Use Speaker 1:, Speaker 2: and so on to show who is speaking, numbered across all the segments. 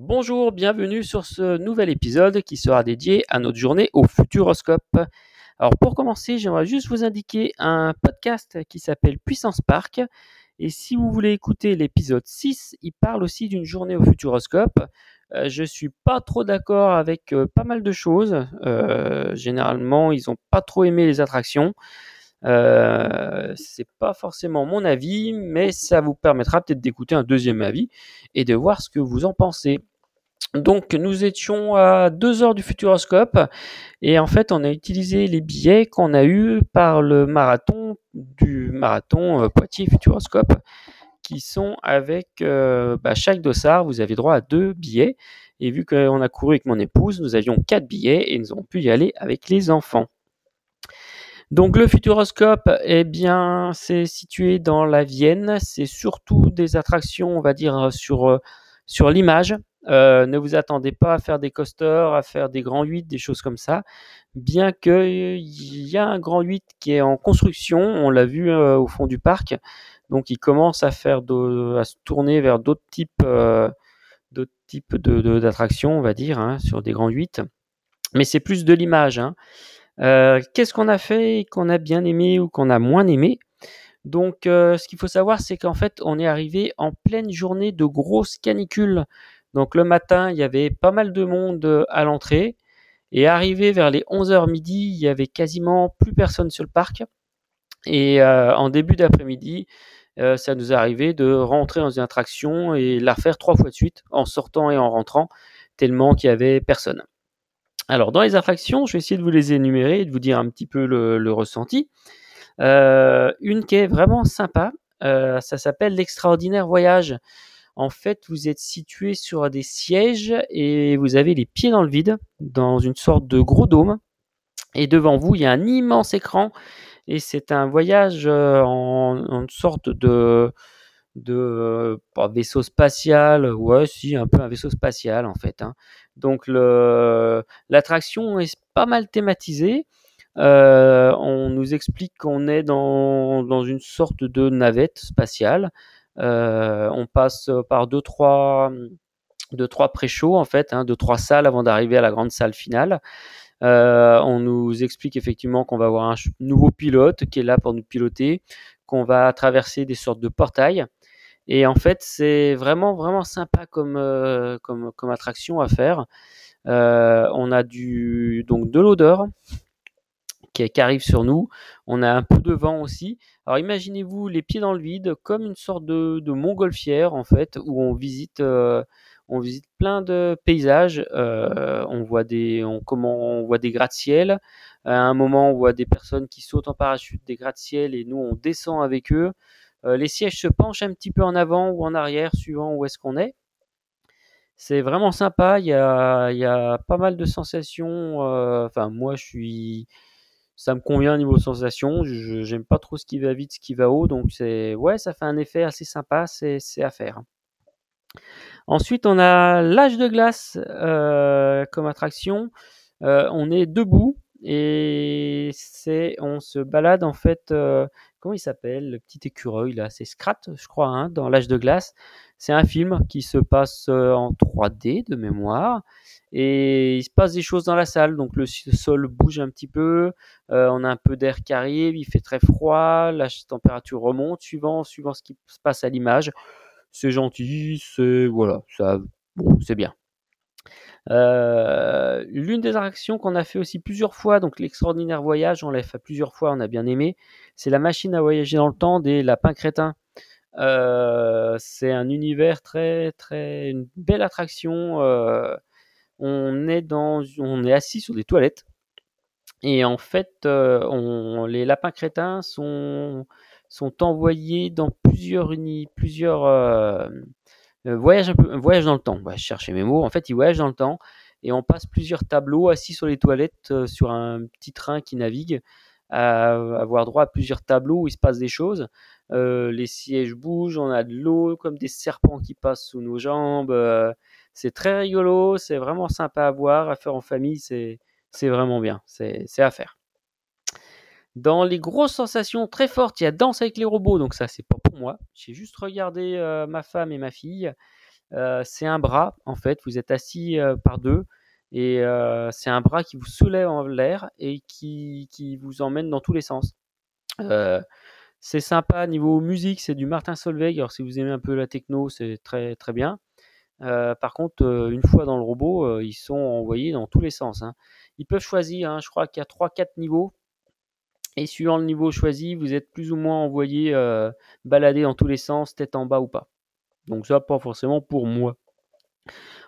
Speaker 1: Bonjour, bienvenue sur ce nouvel épisode qui sera dédié à notre journée au Futuroscope. Alors pour commencer, j'aimerais juste vous indiquer un podcast qui s'appelle Puissance Park. Et si vous voulez écouter l'épisode 6, il parle aussi d'une journée au Futuroscope. Euh, je suis pas trop d'accord avec euh, pas mal de choses. Euh, généralement, ils n'ont pas trop aimé les attractions. Euh, c'est pas forcément mon avis, mais ça vous permettra peut-être d'écouter un deuxième avis et de voir ce que vous en pensez. Donc nous étions à deux heures du Futuroscope et en fait on a utilisé les billets qu'on a eu par le marathon du marathon euh, Poitiers Futuroscope qui sont avec euh, bah, chaque dossard, vous avez droit à deux billets. Et vu qu'on a couru avec mon épouse, nous avions quatre billets et nous avons pu y aller avec les enfants. Donc le Futuroscope, eh bien, c'est situé dans la Vienne. C'est surtout des attractions, on va dire, sur, euh, sur l'image. Euh, ne vous attendez pas à faire des coasters, à faire des grands 8, des choses comme ça. Bien qu'il y a un grand 8 qui est en construction, on l'a vu euh, au fond du parc. Donc il commence à faire de, à se tourner vers d'autres types, euh, d'autres types de, d'attractions, on va dire, hein, sur des grands 8. Mais c'est plus de l'image. Hein. Euh, qu'est-ce qu'on a fait qu'on a bien aimé ou qu'on a moins aimé? Donc, euh, ce qu'il faut savoir, c'est qu'en fait, on est arrivé en pleine journée de grosse canicule. Donc, le matin, il y avait pas mal de monde euh, à l'entrée. Et arrivé vers les 11h midi, il y avait quasiment plus personne sur le parc. Et en début d'après-midi, ça nous est arrivé de rentrer dans une attraction et la refaire trois fois de suite, en sortant et en rentrant, tellement qu'il y avait personne. Alors, dans les attractions, je vais essayer de vous les énumérer et de vous dire un petit peu le, le ressenti. Euh, une qui est vraiment sympa, euh, ça s'appelle l'extraordinaire voyage. En fait, vous êtes situé sur des sièges et vous avez les pieds dans le vide, dans une sorte de gros dôme. Et devant vous, il y a un immense écran et c'est un voyage euh, en, en sorte de, de pas vaisseau spatial, ouais, si, un peu un vaisseau spatial en fait. Hein. Donc l'attraction est pas mal thématisée. Euh, on nous explique qu'on est dans, dans une sorte de navette spatiale. Euh, on passe par deux trois deux trois pré-shows en fait, hein, deux trois salles avant d'arriver à la grande salle finale. Euh, on nous explique effectivement qu'on va avoir un nouveau pilote qui est là pour nous piloter, qu'on va traverser des sortes de portails. Et en fait, c'est vraiment vraiment sympa comme euh, attraction à faire. Euh, on a donc de l'odeur qui, arrive sur nous. On a un peu de vent aussi. Alors imaginez-vous les pieds dans le vide, comme une sorte de, montgolfière en fait, où on visite, euh, on visite plein de paysages. On voit des, on voit des gratte-ciel. À un moment, on voit des personnes qui sautent en parachute des gratte-ciel et nous on descend avec eux. Euh, les sièges se penchent un petit peu en avant ou en arrière, suivant où est-ce qu'on est. C'est vraiment sympa. Il y a, y a pas mal de sensations. euh, Enfin, moi, je suis, ça me convient au niveau sensation. Je j'aime pas trop ce qui va vite, ce qui va haut, donc c'est ouais, ça fait un effet assez sympa. C'est c'est à faire. Ensuite, on a l'âge de glace euh, comme attraction. On est debout et c'est on se balade en fait. euh, comment il s'appelle le petit écureuil là? C'est Scrat, je crois, hein, dans l'âge de glace. C'est un film qui se passe euh, en 3D de mémoire et il se passe des choses dans la salle. Donc le sol bouge un petit peu, euh, on a un peu d'air qui arrive, il fait très froid, la température remonte suivant suivant ce qui se passe à l'image. C'est gentil, c'est voilà, ça, bon, c'est bien. L'une des attractions qu'on a fait aussi plusieurs fois, donc l'extraordinaire voyage, on l'a fait plusieurs fois, on a bien aimé. C'est la machine à voyager dans le temps des lapins crétins. C'est un univers très très belle attraction. On est assis sur des toilettes et en fait, les lapins crétins sont sont envoyés dans plusieurs uni, plusieurs euh, voyages un peu, voyage dans le temps. Ouais, je cherchais mes mots. En fait, ils voyagent dans le temps et on passe plusieurs tableaux assis sur les toilettes euh, sur un petit train qui navigue à avoir droit à plusieurs tableaux où il se passe des choses. Euh, les sièges bougent, on a de l'eau comme des serpents qui passent sous nos jambes. C'est très rigolo, c'est vraiment sympa à voir, à faire en famille, c'est vraiment bien, c'est à faire. Dans les grosses sensations très fortes, il y a Danse avec les robots, donc ça c'est pas pour moi. J'ai juste regardé euh, ma femme et ma fille. c'est un bras, en fait, vous êtes assis par deux et c'est un bras qui vous soulève en l'air et qui, qui, vous emmène dans tous les sens. c'est sympa niveau musique, c'est du Martin Solveig. Alors si vous aimez un peu la techno, c'est très très bien. par contre, une fois dans le robot, ils sont envoyés dans tous les sens. Hein. Ils peuvent choisir, hein, je crois qu'il y a 3-4 niveaux. Et suivant le niveau choisi, vous êtes plus ou moins envoyé balader dans tous les sens, tête en bas ou pas. Donc ça, pas forcément pour moi.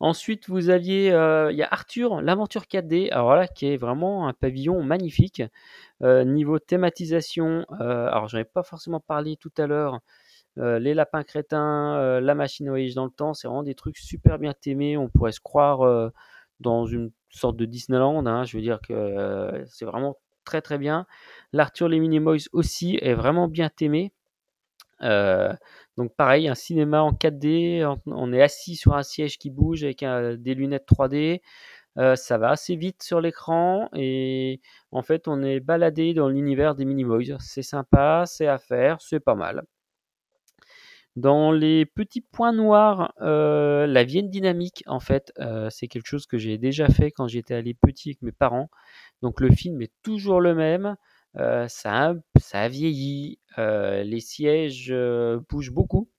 Speaker 1: Ensuite, vous aviez, euh, il y a Arthur, l'aventure 4D, alors là, qui est vraiment un pavillon magnifique. Euh, niveau thématisation, euh, alors j'en ai pas forcément parlé tout à l'heure, les lapins crétins, la machine voyage dans le temps, c'est vraiment des trucs super bien thémés. On pourrait se croire dans une sorte de Disneyland. Hein. je veux dire que c'est vraiment très très bien. L'Arthur les Minimoys aussi est vraiment bien thémé. Donc pareil, un cinéma en 4D, on est assis sur un siège qui bouge avec des lunettes 3D. Euh, ça va assez vite sur l'écran et en fait on est baladé dans l'univers des Minimoys. C'est sympa, c'est à faire, c'est pas mal. Dans les petits points noirs, euh, la Vienne dynamique, en fait, euh, c'est quelque chose que j'ai déjà fait quand j'étais allé petit avec mes parents. Donc le film est toujours le même. ça, a, ça a vieilli. les sièges bougent beaucoup.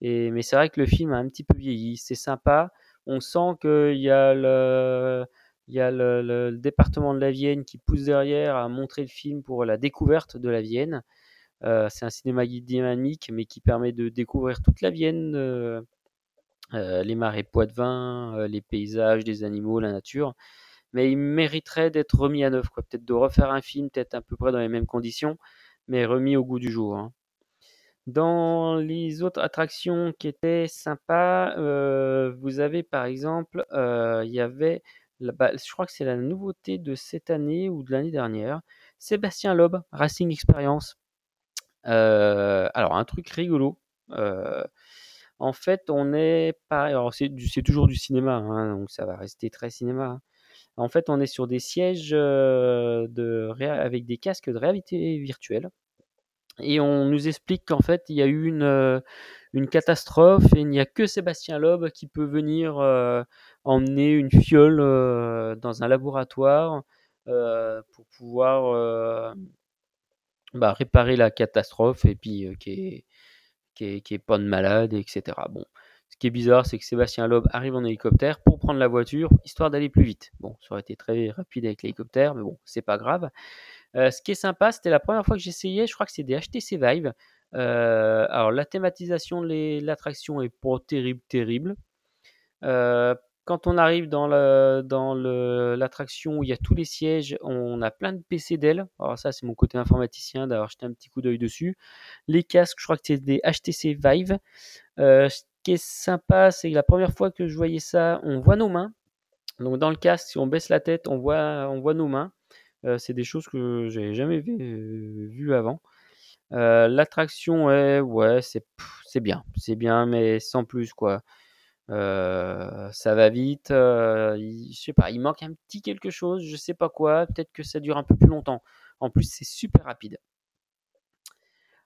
Speaker 1: Et, mais c'est vrai que le film a un petit peu vieilli. C'est sympa. On sent qu'il y a le, il y a le, département de la Vienne qui pousse derrière à montrer le film pour la découverte de la Vienne. c'est un cinéma dynamique, mais qui permet de découvrir toute la Vienne, les marais Poitevin, les paysages, les animaux, la nature mais il mériterait d'être remis à neuf. Peut-être de refaire un film, peut-être à peu près dans les mêmes conditions, mais remis au goût du jour. Hein. Dans les autres attractions qui étaient sympas, euh, vous avez par exemple, euh, il y avait, bah, je crois que c'est la nouveauté de cette année ou de l'année dernière, Sébastien Loeb, Racing Experience. Euh, alors un truc rigolo. en fait, on est pareil. Alors c'est, toujours du cinéma, hein, donc ça va rester très cinéma. Hein. En fait, on est sur des sièges avec des casques de réalité virtuelle. Et on nous explique qu'en fait, il y a eu une, catastrophe et il n'y a que Sébastien Loeb qui peut venir emmener une fiole dans un laboratoire pour pouvoir bah, réparer la catastrophe et puis qui est, pas de malade, etc. Bon, qui est bizarre, c'est que Sébastien Loeb arrive en hélicoptère pour prendre la voiture, histoire d'aller plus vite. Bon, ça aurait été très rapide avec l'hélicoptère, mais bon, c'est pas grave. Euh, ce qui est sympa, c'était la première fois que j'essayais, je crois que c'est des HTC Vive. Euh, alors, la thématisation de l'attraction est pas terrible, terrible. Euh, quand on arrive dans l'attraction où il y a tous les sièges, on a plein de PC Dell. Alors ça, c'est mon côté informaticien d'avoir jeté un petit coup d'œil dessus. Les casques, je crois que c'est des HTC Vive qui est sympa, c'est la première fois que je voyais ça, on voit nos mains. Donc dans le casque, si on baisse la tête, on voit, on voit nos mains. Euh, c'est des choses que j'avais jamais vues avant. Euh, l'attraction ouais, c'est, bien, c'est bien, mais sans plus quoi. Euh, ça va vite. je sais pas, il manque un petit quelque chose, je sais pas quoi. Peut-être que ça dure un peu plus longtemps. En plus, c'est super rapide.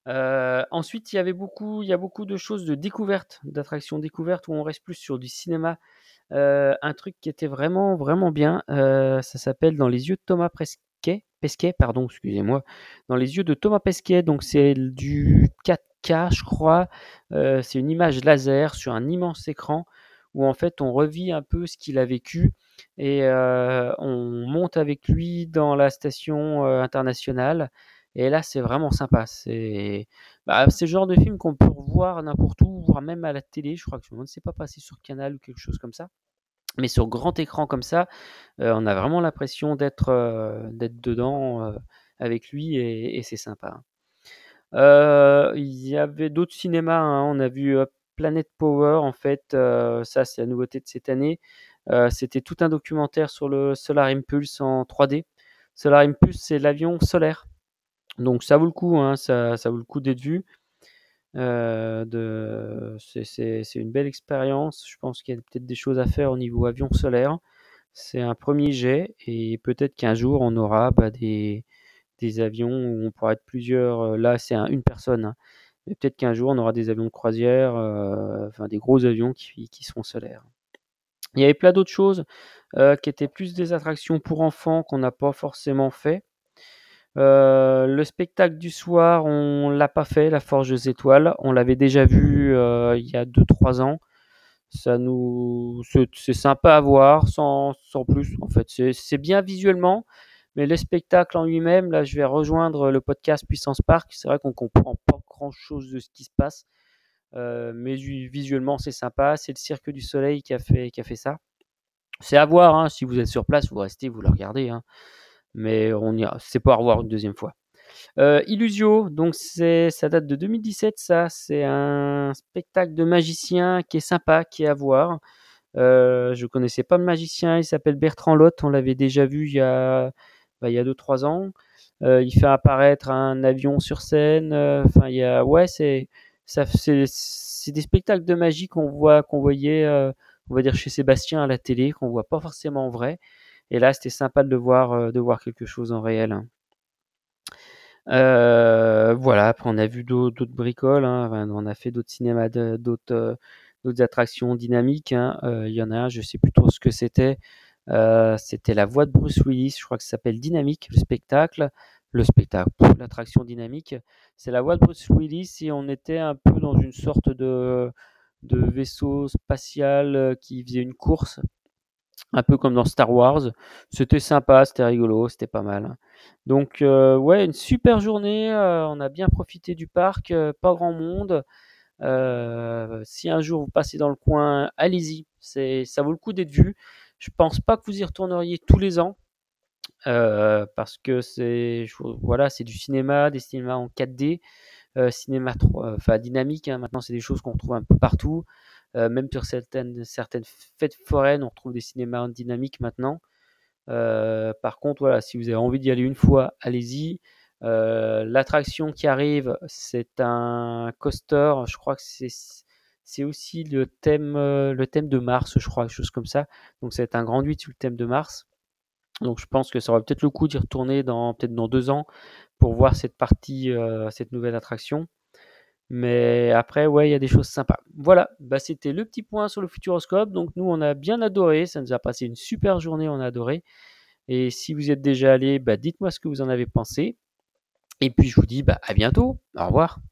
Speaker 1: Euh, ensuite, il y avait beaucoup, il y a beaucoup de choses de découverte, d'attractions découvertes où on reste plus sur du cinéma. Euh, un truc qui était vraiment, vraiment bien, euh, ça s'appelle Dans les yeux de Thomas Pesquet, Pesquet, pardon, excusez-moi. Dans les yeux de Thomas Pesquet, donc c'est du 4K, je crois. c'est une image laser sur un immense écran où en fait on revit un peu ce qu'il a vécu et on monte avec lui dans la station internationale et là, c'est vraiment sympa. C'est bah, le genre de film qu'on peut revoir n'importe où, voire même à la télé. Je crois que je ne sais pas passer sur Canal ou quelque chose comme ça. Mais sur grand écran comme ça, euh, on a vraiment l'impression d'être euh, dedans euh, avec lui et, c'est sympa. il y avait d'autres cinémas. Hein. On a vu Planet Power. En fait, ça, c'est la nouveauté de cette année. C'était tout un documentaire sur le Solar Impulse en 3D. Solar Impulse, c'est l'avion solaire donc ça vaut le coup, hein, ça, vaut le coup d'être vu. Euh, c'est, une belle expérience. Je pense qu'il y a peut-être des choses à faire au niveau avion solaire. C'est un premier jet et peut-être qu'un jour on aura bah, des, des, avions où on pourra être plusieurs. Euh, là, c'est une personne. Hein. Et peut-être qu'un jour, on aura des avions de croisière, euh, enfin des gros avions qui, qui seront solaires. Il y avait plein d'autres choses qui étaient plus des attractions pour enfants qu'on n'a pas forcément fait. Euh, le spectacle du soir, on l'a pas fait, la Forge des Étoiles. On l'avait déjà vu euh, il y a 2-3 ans. Ça nous, c'est sympa à voir, sans, plus. En fait, c'est bien visuellement, mais le spectacle en lui-même, là, je vais rejoindre le podcast Puissance Park. C'est vrai qu'on comprend pas grand-chose de ce qui se passe, euh, mais visuellement, c'est sympa. C'est le Cirque du Soleil qui a fait, qui a fait ça. C'est à voir. Hein. Si vous êtes sur place, vous restez, vous le regardez. Hein. Mais on y c'est pas à revoir une deuxième fois. Euh, Illusio, donc c'est, ça date de 2017, ça. C'est un spectacle de magicien qui est sympa, qui est à voir. Euh, je connaissais pas le magicien, il s'appelle Bertrand Lotte, on l'avait déjà vu il y a, bah, il y a 2-3 ans. Euh, il fait apparaître un avion sur scène. Euh, enfin, il y a, ouais, c'est, ça, c'est, c'est des spectacles de magie qu'on voit, qu'on voyait, on va dire chez Sébastien à la télé, qu'on voit pas forcément en vrai. Et là, c'était sympa de voir, euh, de voir quelque chose en réel. Euh, voilà, après on a vu d'autres bricoles, hein. on a fait d'autres cinémas, d'autres euh, d'autres attractions dynamiques. Hein. Il y en a un, je sais plus trop ce que c'était. C'était la voix de Bruce Willis, je crois que ça s'appelle Dynamique, le spectacle. Le spectacle, l'attraction dynamique. C'est la voix de Bruce Willis et on était un peu dans une sorte de, de vaisseau spatial qui faisait une course un peu comme dans Star Wars. C'était sympa, c'était rigolo, c'était pas mal. Donc euh, ouais, une super journée, euh, on a bien profité du parc, euh, pas grand monde. Si un jour vous passez dans le coin, allez-y, c'est ça vaut le coup d'être vu. Je pense pas que vous y retourneriez tous les ans. parce que c'est voilà, c'est du cinéma, des cinémas en 4D, euh, cinéma 3, enfin dynamique. hein. Maintenant, c'est des choses qu'on trouve un peu partout. Euh, même sur certaines, fêtes foraines, on retrouve des cinémas en dynamique maintenant. Euh, par contre, voilà, si vous avez envie d'y aller une fois, allez-y. Euh, L'attraction qui arrive, c'est un coaster. Je crois que c'est aussi le thème, le thème de Mars, je crois, quelque chose comme ça. Donc, c'est un grand 8 sur le thème de Mars. Donc, je pense que ça aurait peut-être le coup d'y retourner dans peut-être dans deux ans pour voir cette partie, cette nouvelle attraction. Mais après, ouais, il y a des choses sympas. Voilà, bah, c'était le petit point sur le Futuroscope. Donc nous, on a bien adoré, ça nous a passé une super journée, on a adoré. Et si vous êtes déjà allé, bah, dites-moi ce que vous en avez pensé. Et puis je vous dis bah, à bientôt. Au revoir.